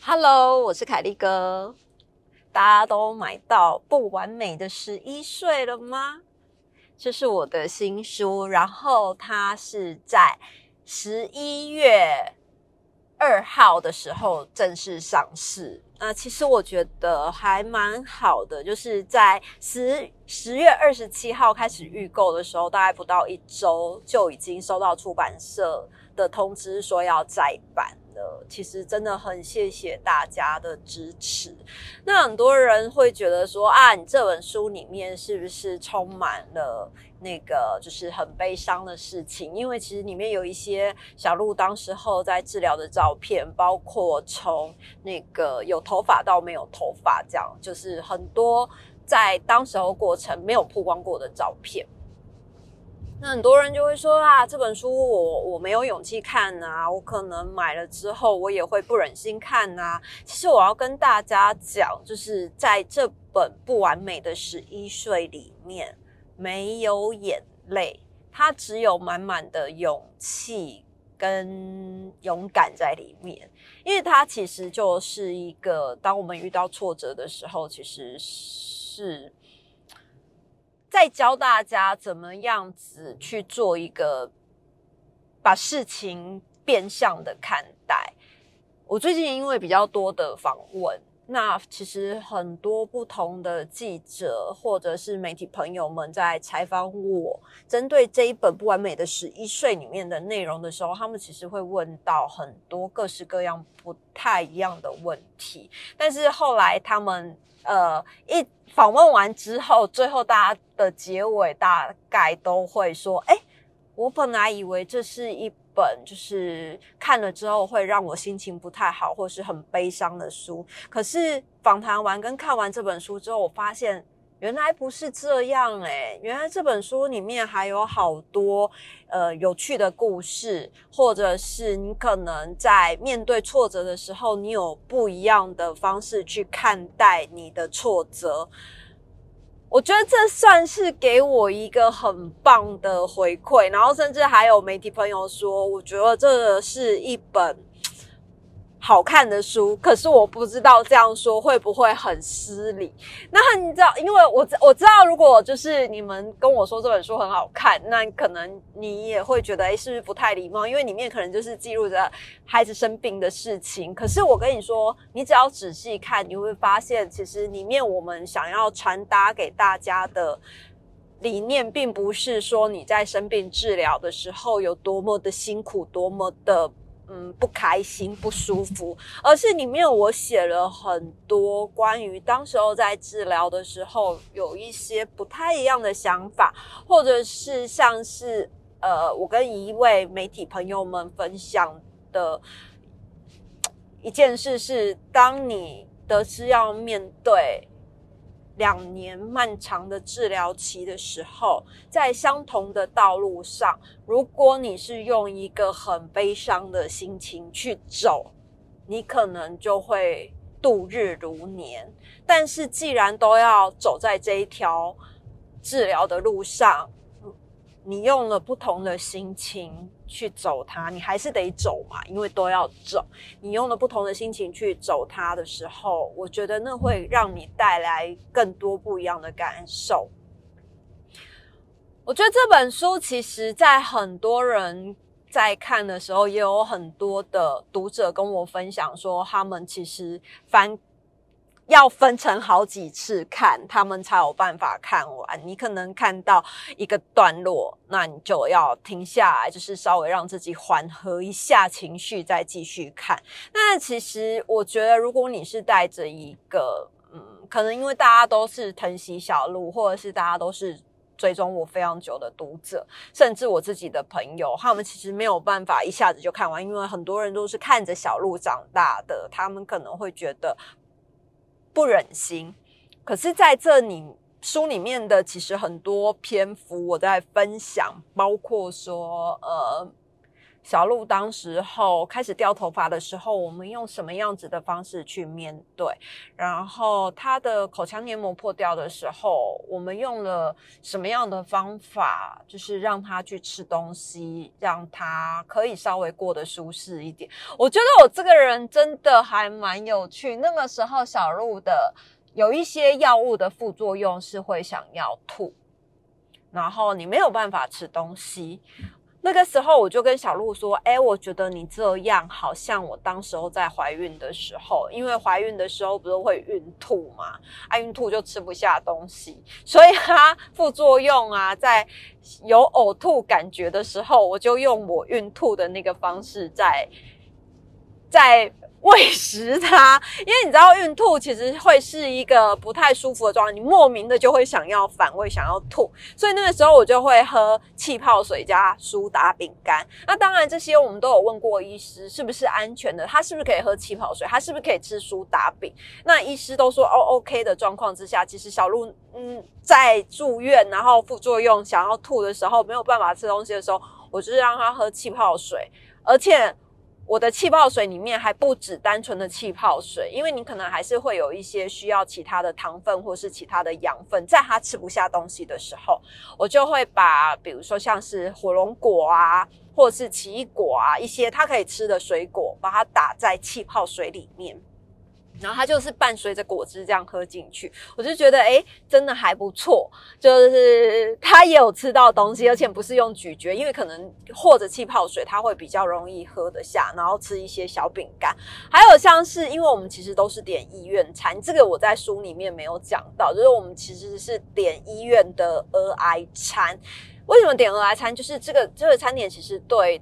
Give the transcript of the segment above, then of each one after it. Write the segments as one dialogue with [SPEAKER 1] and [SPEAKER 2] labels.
[SPEAKER 1] Hello，我是凯丽哥。大家都买到《不完美的十一岁》了吗？这是我的新书，然后它是在十一月二号的时候正式上市。那其实我觉得还蛮好的，就是在十十月二十七号开始预购的时候，大概不到一周就已经收到出版社的通知，说要再版。了，其实真的很谢谢大家的支持。那很多人会觉得说啊，你这本书里面是不是充满了那个就是很悲伤的事情？因为其实里面有一些小鹿当时候在治疗的照片，包括从那个有头发到没有头发，这样就是很多在当时候过程没有曝光过的照片。那很多人就会说啊，这本书我我没有勇气看啊，我可能买了之后我也会不忍心看啊。其实我要跟大家讲，就是在这本不完美的十一岁里面，没有眼泪，它只有满满的勇气跟勇敢在里面，因为它其实就是一个，当我们遇到挫折的时候，其实是。在教大家怎么样子去做一个把事情变相的看待。我最近因为比较多的访问，那其实很多不同的记者或者是媒体朋友们在采访我，针对这一本不完美的十一岁里面的内容的时候，他们其实会问到很多各式各样不太一样的问题。但是后来他们呃一。访问完之后，最后大家的结尾大概都会说：“哎，我本来以为这是一本就是看了之后会让我心情不太好或是很悲伤的书，可是访谈完跟看完这本书之后，我发现。”原来不是这样诶，原来这本书里面还有好多呃有趣的故事，或者是你可能在面对挫折的时候，你有不一样的方式去看待你的挫折。我觉得这算是给我一个很棒的回馈，然后甚至还有媒体朋友说，我觉得这是一本。好看的书，可是我不知道这样说会不会很失礼。那你知道，因为我我知道，如果就是你们跟我说这本书很好看，那可能你也会觉得，哎，是不是不太礼貌？因为里面可能就是记录着孩子生病的事情。可是我跟你说，你只要仔细看，你会发现，其实里面我们想要传达给大家的理念，并不是说你在生病治疗的时候有多么的辛苦，多么的。嗯，不开心、不舒服，而是里面我写了很多关于当时候在治疗的时候有一些不太一样的想法，或者是像是呃，我跟一位媒体朋友们分享的一件事是，当你得知要面对。两年漫长的治疗期的时候，在相同的道路上，如果你是用一个很悲伤的心情去走，你可能就会度日如年。但是，既然都要走在这一条治疗的路上，你用了不同的心情。去走它，你还是得走嘛，因为都要走。你用了不同的心情去走它的时候，我觉得那会让你带来更多不一样的感受。我觉得这本书其实，在很多人在看的时候，也有很多的读者跟我分享说，他们其实翻。要分成好几次看，他们才有办法看完。你可能看到一个段落，那你就要停下来，就是稍微让自己缓和一下情绪，再继续看。那其实我觉得，如果你是带着一个，嗯，可能因为大家都是疼惜小鹿，或者是大家都是追踪我非常久的读者，甚至我自己的朋友，他们其实没有办法一下子就看完，因为很多人都是看着小鹿长大的，他们可能会觉得。不忍心，可是在这里书里面的其实很多篇幅我在分享，包括说呃小鹿当时候开始掉头发的时候，我们用什么样子的方式去面对？然后他的口腔黏膜破掉的时候，我们用了什么样的方法，就是让他去吃东西，让他可以稍微过得舒适一点。我觉得我这个人真的还蛮有趣。那个时候，小鹿的有一些药物的副作用是会想要吐，然后你没有办法吃东西。那个时候我就跟小鹿说：“哎，我觉得你这样好像我当时候在怀孕的时候，因为怀孕的时候不是会孕吐嘛，啊，孕吐就吃不下东西，所以它副作用啊，在有呕吐感觉的时候，我就用我孕吐的那个方式在在。”喂食它，因为你知道孕吐其实会是一个不太舒服的状态，你莫名的就会想要反胃，想要吐，所以那个时候我就会喝气泡水加苏打饼干。那当然这些我们都有问过医师是不是安全的，他是不是可以喝气泡水，他是不是可以吃苏打饼？那医师都说哦 OK 的状况之下，其实小鹿嗯在住院然后副作用想要吐的时候没有办法吃东西的时候，我就是让他喝气泡水，而且。我的气泡水里面还不止单纯的气泡水，因为你可能还是会有一些需要其他的糖分或是其他的养分，在它吃不下东西的时候，我就会把比如说像是火龙果啊，或是奇异果啊，一些它可以吃的水果，把它打在气泡水里面。然后它就是伴随着果汁这样喝进去，我就觉得哎，真的还不错。就是它也有吃到东西，而且不是用咀嚼，因为可能或者气泡水，它会比较容易喝得下。然后吃一些小饼干，还有像是因为我们其实都是点医院餐，这个我在书里面没有讲到，就是我们其实是点医院的儿癌餐。为什么点儿癌餐？就是这个这个餐点其实对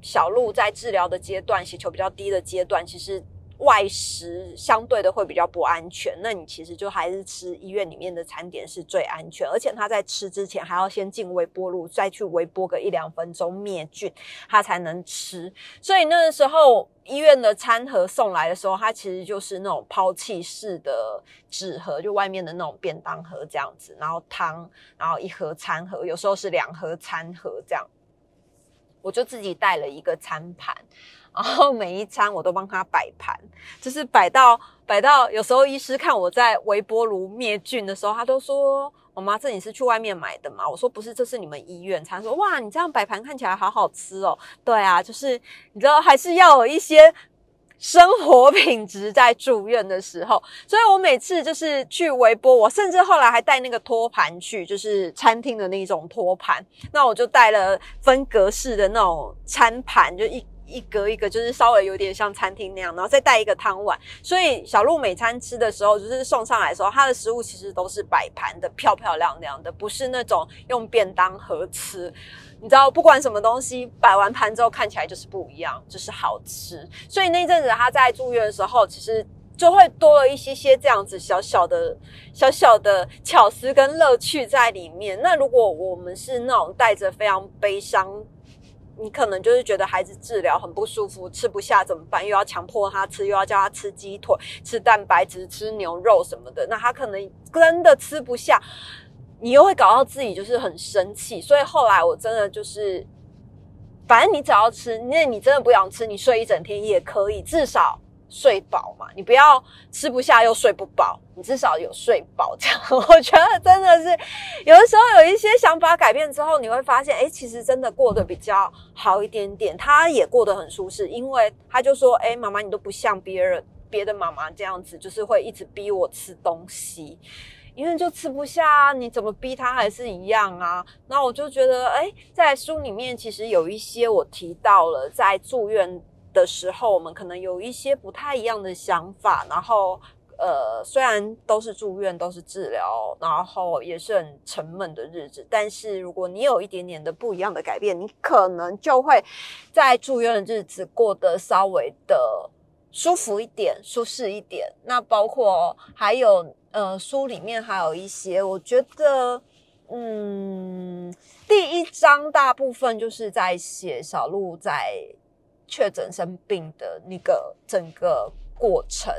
[SPEAKER 1] 小鹿在治疗的阶段，血球比较低的阶段，其实。外食相对的会比较不安全，那你其实就还是吃医院里面的餐点是最安全，而且他在吃之前还要先进微波炉，再去微波个一两分钟灭菌，他才能吃。所以那个时候医院的餐盒送来的时候，它其实就是那种抛弃式的纸盒，就外面的那种便当盒这样子，然后汤，然后一盒餐盒，有时候是两盒餐盒这样。我就自己带了一个餐盘。然后每一餐我都帮他摆盘，就是摆到摆到，有时候医师看我在微波炉灭菌的时候，他都说：“我妈，这你是去外面买的吗？”我说：“不是，这是你们医院。”餐说：“哇，你这样摆盘看起来好好吃哦。”对啊，就是你知道，还是要有一些生活品质在住院的时候。所以我每次就是去微波，我甚至后来还带那个托盘去，就是餐厅的那种托盘。那我就带了分格式的那种餐盘，就一。一格一个，就是稍微有点像餐厅那样，然后再带一个汤碗。所以小鹿每餐吃的时候，就是送上来的时候，它的食物其实都是摆盘的，漂漂亮亮的，不是那种用便当盒吃。你知道，不管什么东西摆完盘之后看起来就是不一样，就是好吃。所以那阵子他在住院的时候，其实就会多了一些些这样子小小的、小小的巧思跟乐趣在里面。那如果我们是那种带着非常悲伤。你可能就是觉得孩子治疗很不舒服，吃不下怎么办？又要强迫他吃，又要叫他吃鸡腿、吃蛋白质、吃牛肉什么的，那他可能真的吃不下，你又会搞到自己就是很生气。所以后来我真的就是，反正你只要吃，那你真的不想吃，你睡一整天也可以，至少。睡饱嘛，你不要吃不下又睡不饱，你至少有睡饱。这样我觉得真的是有的时候有一些想法改变之后，你会发现，哎，其实真的过得比较好一点点。他也过得很舒适，因为他就说，哎，妈妈你都不像别人别的妈妈这样子，就是会一直逼我吃东西，因为就吃不下，你怎么逼他还是一样啊。那我就觉得，哎，在书里面其实有一些我提到了，在住院。的时候，我们可能有一些不太一样的想法。然后，呃，虽然都是住院，都是治疗，然后也是很沉闷的日子，但是如果你有一点点的不一样的改变，你可能就会在住院的日子过得稍微的舒服一点、舒适一点。那包括还有，呃，书里面还有一些，我觉得，嗯，第一章大部分就是在写小鹿在。确诊生病的那个整个过程，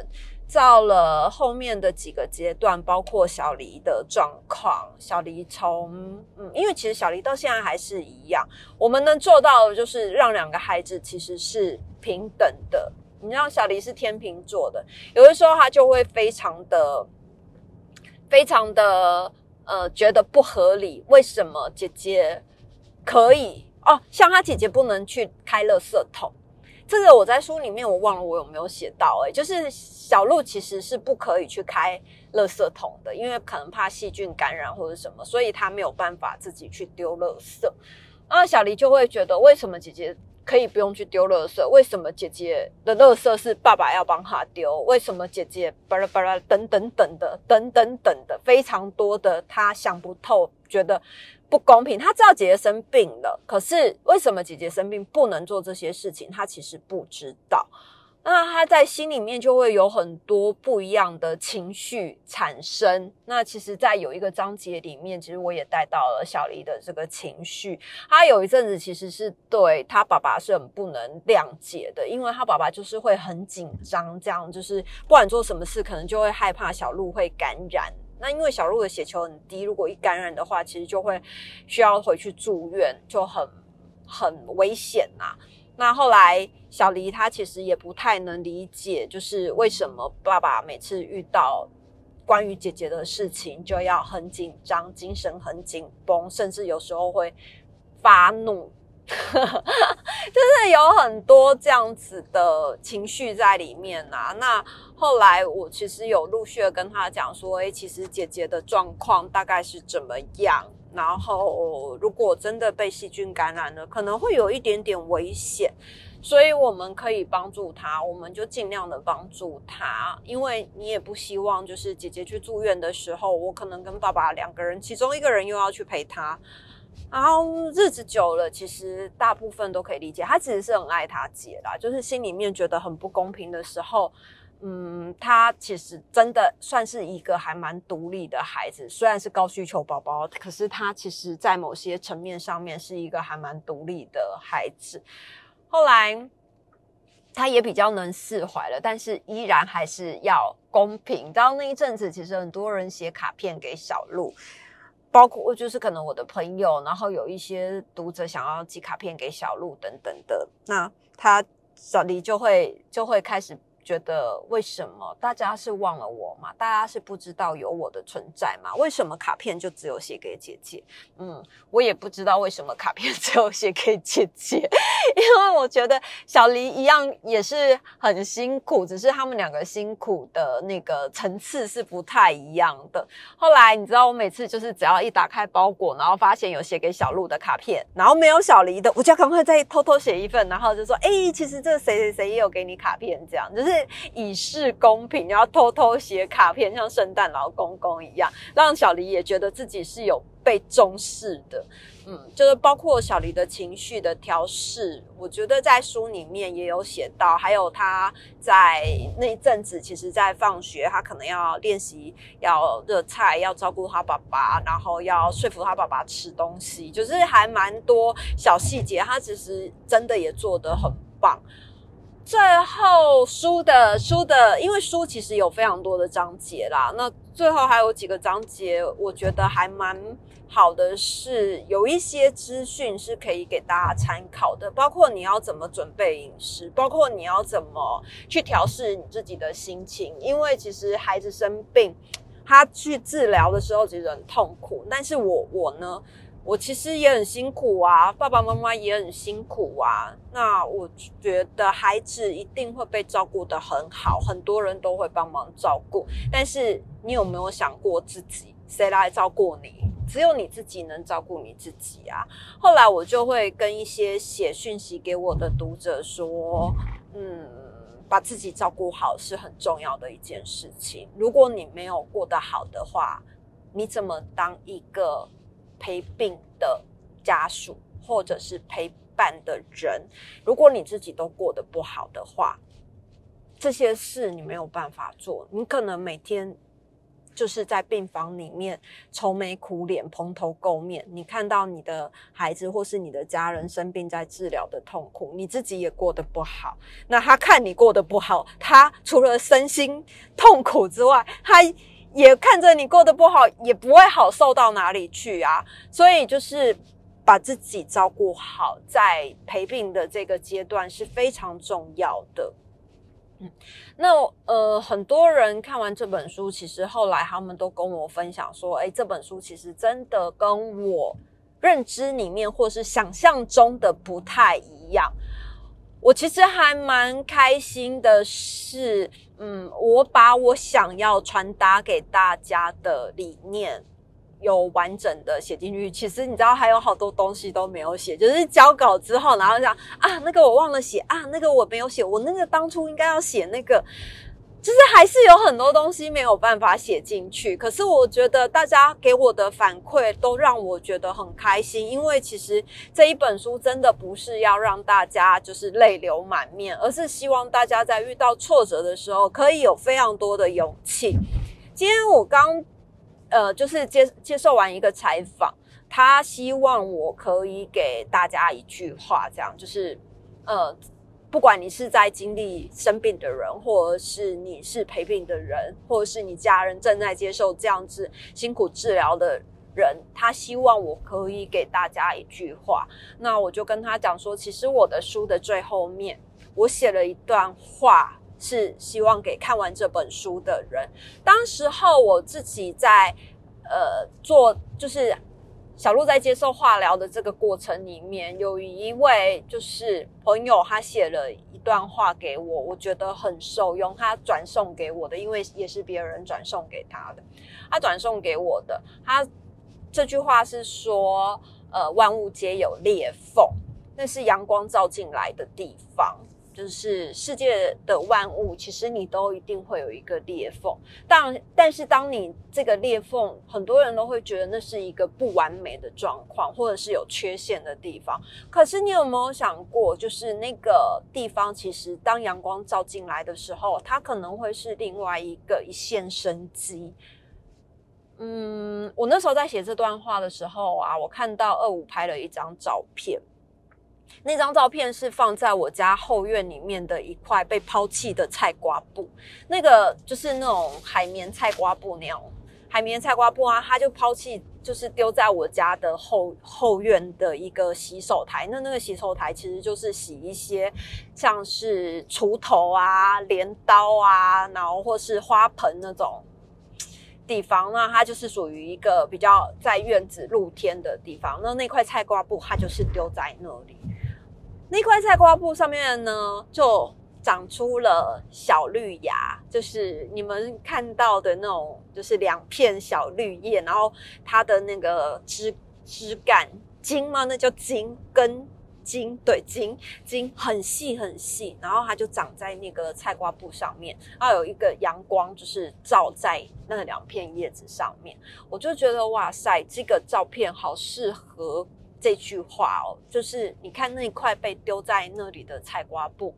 [SPEAKER 1] 到了后面的几个阶段，包括小黎的状况，小黎从嗯，因为其实小黎到现在还是一样，我们能做到的就是让两个孩子其实是平等的。你知道小黎是天秤座的，有的时候他就会非常的、非常的呃觉得不合理，为什么姐姐可以哦，像他姐姐不能去开垃圾桶。这个我在书里面我忘了我有没有写到哎，就是小鹿其实是不可以去开垃圾桶的，因为可能怕细菌感染或者什么，所以他没有办法自己去丢垃圾。那小黎就会觉得，为什么姐姐可以不用去丢垃圾？为什么姐姐的垃圾是爸爸要帮她丢？为什么姐姐巴拉巴拉等等等的等等等的非常多的她想不透，觉得。不公平，她知道姐姐生病了，可是为什么姐姐生病不能做这些事情？她其实不知道。那他在心里面就会有很多不一样的情绪产生。那其实，在有一个章节里面，其实我也带到了小黎的这个情绪。他有一阵子其实是对他爸爸是很不能谅解的，因为他爸爸就是会很紧张，这样就是不管做什么事，可能就会害怕小鹿会感染。那因为小鹿的血球很低，如果一感染的话，其实就会需要回去住院，就很很危险呐。那后来小黎他其实也不太能理解，就是为什么爸爸每次遇到关于姐姐的事情就要很紧张，精神很紧绷，甚至有时候会发怒。就是有很多这样子的情绪在里面啊。那后来我其实有陆续的跟他讲说，哎，其实姐姐的状况大概是怎么样？然后如果真的被细菌感染了，可能会有一点点危险，所以我们可以帮助他，我们就尽量的帮助他，因为你也不希望就是姐姐去住院的时候，我可能跟爸爸两个人，其中一个人又要去陪他。然后日子久了，其实大部分都可以理解，他其实是很爱他姐啦，就是心里面觉得很不公平的时候，嗯，他其实真的算是一个还蛮独立的孩子，虽然是高需求宝宝，可是他其实在某些层面上面是一个还蛮独立的孩子。后来他也比较能释怀了，但是依然还是要公平。到那一阵子，其实很多人写卡片给小鹿。包括就是可能我的朋友，然后有一些读者想要寄卡片给小鹿等等的，那他小黎就会就会开始。觉得为什么大家是忘了我嘛？大家是不知道有我的存在嘛？为什么卡片就只有写给姐姐？嗯，我也不知道为什么卡片 只有写给姐姐，因为我觉得小黎一样也是很辛苦，只是他们两个辛苦的那个层次是不太一样的。后来你知道，我每次就是只要一打开包裹，然后发现有写给小鹿的卡片，然后没有小黎的，我就赶快再偷偷写一份，然后就说：哎，其实这谁谁谁也有给你卡片，这样就是。以示公平，然后偷偷写卡片，像圣诞老公公一样，让小黎也觉得自己是有被重视的。嗯，就是包括小黎的情绪的调试，我觉得在书里面也有写到。还有他在那一阵子，其实在放学，他可能要练习要热菜，要照顾他爸爸，然后要说服他爸爸吃东西，就是还蛮多小细节，他其实真的也做得很棒。最后书的书的，因为书其实有非常多的章节啦。那最后还有几个章节，我觉得还蛮好的，是有一些资讯是可以给大家参考的，包括你要怎么准备饮食，包括你要怎么去调试你自己的心情。因为其实孩子生病，他去治疗的时候其实很痛苦，但是我我呢？我其实也很辛苦啊，爸爸妈妈也很辛苦啊。那我觉得孩子一定会被照顾得很好，很多人都会帮忙照顾。但是你有没有想过自己，谁来照顾你？只有你自己能照顾你自己啊。后来我就会跟一些写讯息给我的读者说，嗯，把自己照顾好是很重要的一件事情。如果你没有过得好的话，你怎么当一个？陪病的家属，或者是陪伴的人，如果你自己都过得不好的话，这些事你没有办法做。你可能每天就是在病房里面愁眉苦脸、蓬头垢面。你看到你的孩子或是你的家人生病在治疗的痛苦，你自己也过得不好。那他看你过得不好，他除了身心痛苦之外，他也看着你过得不好，也不会好受到哪里去啊。所以就是把自己照顾好，在陪病的这个阶段是非常重要的。嗯，那呃，很多人看完这本书，其实后来他们都跟我分享说，哎，这本书其实真的跟我认知里面或是想象中的不太一样。我其实还蛮开心的是，嗯，我把我想要传达给大家的理念。有完整的写进去，其实你知道还有好多东西都没有写，就是交稿之后，然后讲啊，那个我忘了写啊，那个我没有写，我那个当初应该要写那个，就是还是有很多东西没有办法写进去。可是我觉得大家给我的反馈都让我觉得很开心，因为其实这一本书真的不是要让大家就是泪流满面，而是希望大家在遇到挫折的时候可以有非常多的勇气。今天我刚。呃，就是接接受完一个采访，他希望我可以给大家一句话，这样就是，呃，不管你是在经历生病的人，或者是你是陪病的人，或者是你家人正在接受这样子辛苦治疗的人，他希望我可以给大家一句话。那我就跟他讲说，其实我的书的最后面，我写了一段话。是希望给看完这本书的人。当时候我自己在呃做，就是小鹿在接受化疗的这个过程里面，有一位就是朋友，他写了一段话给我，我觉得很受用，他转送给我的，因为也是别人转送给他的。他转送给我的，他这句话是说：呃，万物皆有裂缝，那是阳光照进来的地方。就是世界的万物，其实你都一定会有一个裂缝。但但是，当你这个裂缝，很多人都会觉得那是一个不完美的状况，或者是有缺陷的地方。可是，你有没有想过，就是那个地方，其实当阳光照进来的时候，它可能会是另外一个一线生机。嗯，我那时候在写这段话的时候啊，我看到二五拍了一张照片。那张照片是放在我家后院里面的一块被抛弃的菜瓜布，那个就是那种海绵菜瓜布那样，海绵菜瓜布啊，它就抛弃，就是丢在我家的后后院的一个洗手台。那那个洗手台其实就是洗一些像是锄头啊、镰刀啊，然后或是花盆那种地方。那它就是属于一个比较在院子露天的地方。那那块菜瓜布它就是丢在那里。那块菜瓜布上面呢，就长出了小绿芽，就是你们看到的那种，就是两片小绿叶，然后它的那个枝枝干茎吗？那叫茎根茎，对茎茎很细很细，然后它就长在那个菜瓜布上面，然后有一个阳光就是照在那两片叶子上面，我就觉得哇塞，这个照片好适合。这句话哦，就是你看那块被丢在那里的菜瓜布，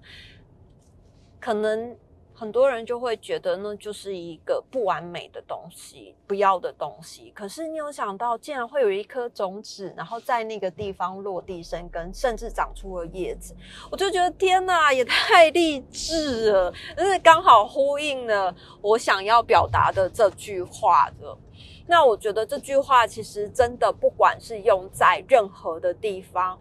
[SPEAKER 1] 可能很多人就会觉得那就是一个不完美的东西，不要的东西。可是你有想到，竟然会有一颗种子，然后在那个地方落地生根，甚至长出了叶子，我就觉得天哪，也太励志了！就是刚好呼应了我想要表达的这句话的。那我觉得这句话其实真的，不管是用在任何的地方，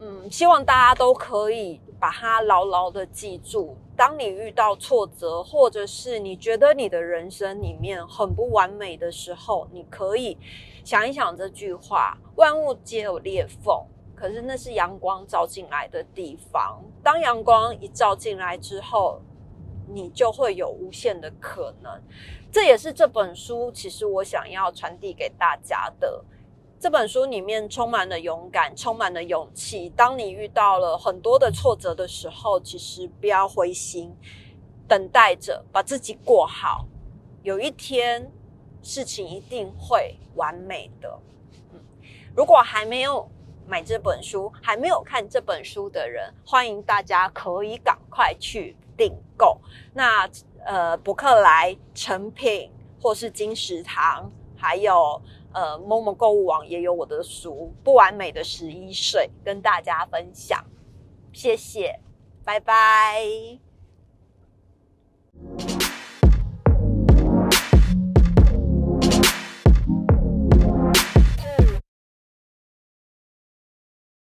[SPEAKER 1] 嗯，希望大家都可以把它牢牢的记住。当你遇到挫折，或者是你觉得你的人生里面很不完美的时候，你可以想一想这句话：万物皆有裂缝，可是那是阳光照进来的地方。当阳光一照进来之后，你就会有无限的可能。这也是这本书其实我想要传递给大家的。这本书里面充满了勇敢，充满了勇气。当你遇到了很多的挫折的时候，其实不要灰心，等待着把自己过好。有一天，事情一定会完美的。嗯，如果还没有买这本书，还没有看这本书的人，欢迎大家可以赶快去订购。那。呃，伯克莱、成品、或是金石堂，还有呃某某购物网也有我的书《不完美的十一岁》跟大家分享。谢谢，拜拜。